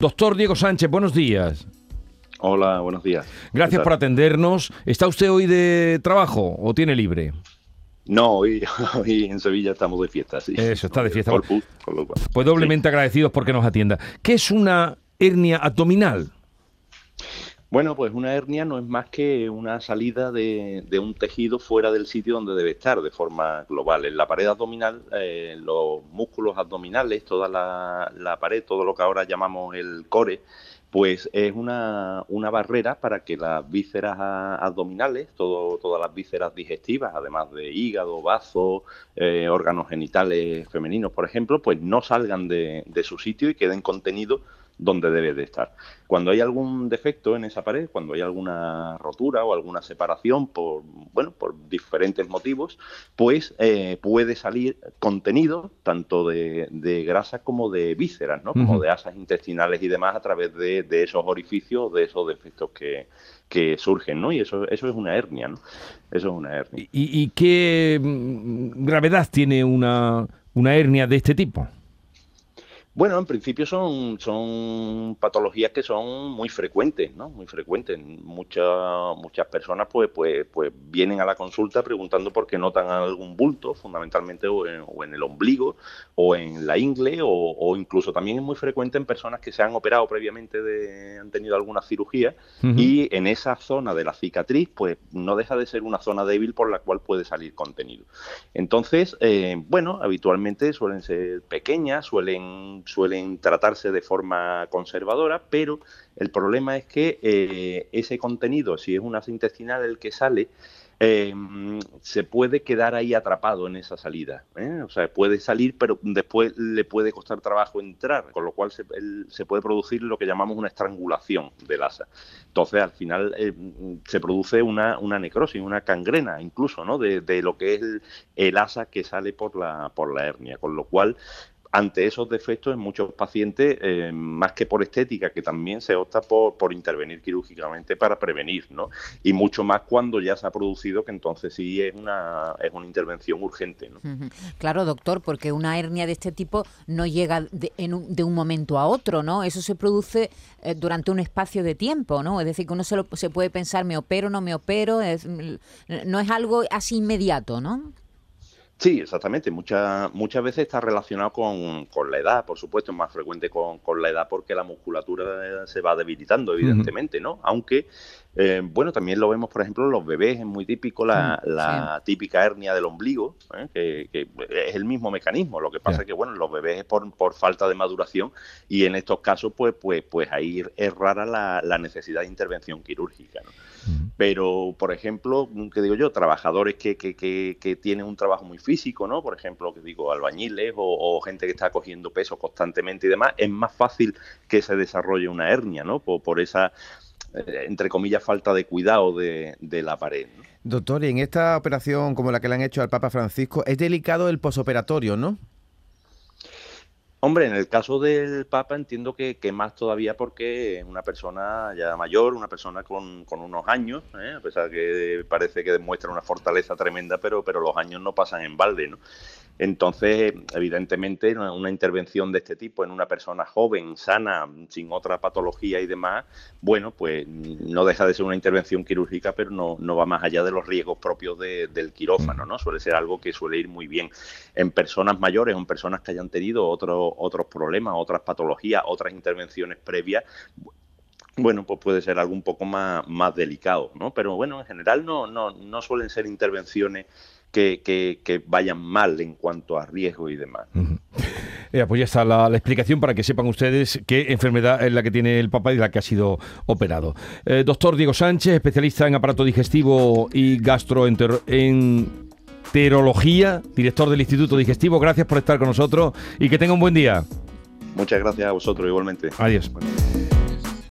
Doctor Diego Sánchez, buenos días. Hola, buenos días. Gracias por atendernos. ¿Está usted hoy de trabajo o tiene libre? No, hoy, en Sevilla estamos de fiesta, sí. Eso, está de fiesta. pues doblemente agradecidos porque nos atienda. ¿Qué es una hernia abdominal? Bueno, pues una hernia no es más que una salida de, un tejido fuera del sitio donde debe estar de forma global. En la pared abdominal, eh, los músculos abdominales, toda la, pared, todo lo que ahora llamamos el core, pues es una, barrera para que las vísceras abdominales, todo, todas las vísceras digestivas, además de hígado, bazo, eh, órganos genitales femeninos, por ejemplo, pues no salgan de, de su sitio y queden contenidos donde debe de estar. Cuando hay algún defecto en esa pared, cuando hay alguna rotura o alguna separación por bueno por diferentes motivos, pues eh, puede salir contenido tanto de, grasa como de vísceras, ¿no? Como de asas intestinales y demás a través de, esos orificios, de esos defectos que, surgen, ¿no? Y eso, eso es una hernia, ¿no? Eso es una hernia. ¿Y, y qué mm, gravedad tiene una, una hernia de este tipo? Bueno, en principio son, son patologías que son muy frecuentes, ¿no? Muy frecuentes. Muchas, muchas personas pues, pues, pues vienen a la consulta preguntando por qué notan algún bulto, fundamentalmente o en, el ombligo, o en la ingle, o, incluso también es muy frecuente en personas que se han operado previamente, de, han tenido alguna cirugía, y en esa zona de la cicatriz, pues no deja de ser una zona débil por la cual puede salir contenido. Entonces, eh, bueno, habitualmente suelen ser pequeñas, suelen suelen tratarse de forma conservadora, pero el problema es que eh, ese contenido, si es una intestinal el que sale, eh, se puede quedar ahí atrapado en esa salida. ¿eh? O sea, puede salir, pero después le puede costar trabajo entrar, con lo cual se, puede producir lo que llamamos una estrangulación del asa. Entonces, al final se produce una, necrosis, una cangrena incluso, ¿no? De, lo que es el, el, asa que sale por la, por la hernia, con lo cual ante esos defectos en muchos pacientes, eh, más que por estética, que también se opta por, por, intervenir quirúrgicamente para prevenir, ¿no? Y mucho más cuando ya se ha producido, que entonces sí es una, es una intervención urgente. Claro, doctor, porque una hernia de este tipo no llega de, un, de un momento a otro, ¿no? Eso se produce eh, durante un espacio de tiempo, ¿no? Es decir, que uno se, se puede pensar, me opero, no me opero, no es algo así inmediato, ¿no? Sí, exactamente. Muchas muchas veces está relacionado con, con, la edad, por supuesto, es más frecuente con, con, la edad porque la musculatura se va debilitando, evidentemente, ¿no? Aunque, eh, bueno, también lo vemos, por ejemplo, en los bebés, es muy típico la, la típica hernia del ombligo, ¿eh? que, que, es el mismo mecanismo. Lo que pasa es que, bueno, los bebés es por, por, falta de maduración y en estos casos, pues, pues, pues ahí es rara la, la necesidad de intervención quirúrgica, ¿no? Pero, por ejemplo, que digo yo, trabajadores que, que, que, tienen un trabajo muy físico, ¿no? Por ejemplo, que digo, albañiles o, gente que está cogiendo peso constantemente y demás, es más fácil que se desarrolle una hernia, ¿no? Por, esa entre comillas, falta de cuidado de, la pared. Doctor, y en esta operación como la que le han hecho al Papa Francisco, es delicado el posoperatorio, ¿no? Hombre, en el caso del Papa entiendo que, más todavía porque es una persona ya mayor, una persona con, con unos años, ¿eh? a pesar que parece que demuestra una fortaleza tremenda, pero, pero los años no pasan en balde, ¿no? Entonces, evidentemente, una intervención de este tipo en una persona joven, sana, sin otra patología y demás, bueno, pues no deja de ser una intervención quirúrgica, pero no, no va más allá de los riesgos propios del quirófano, ¿no? Suele ser algo que suele ir muy bien en personas mayores o en personas que hayan tenido otros otros problemas, otras patologías, otras intervenciones previas bueno, pues puede ser algo un poco más, más delicado, ¿no? Pero bueno, en general no, no, no suelen ser intervenciones que, que, vayan mal en cuanto a riesgo y demás. pues ya está la, explicación para que sepan ustedes qué enfermedad es la que tiene el papá y la que ha sido operado. Eh, doctor Diego Sánchez, especialista en aparato digestivo y gastroenterología, director del Instituto Digestivo, gracias por estar con nosotros y que tenga un buen día. Muchas gracias a vosotros igualmente. Adiós.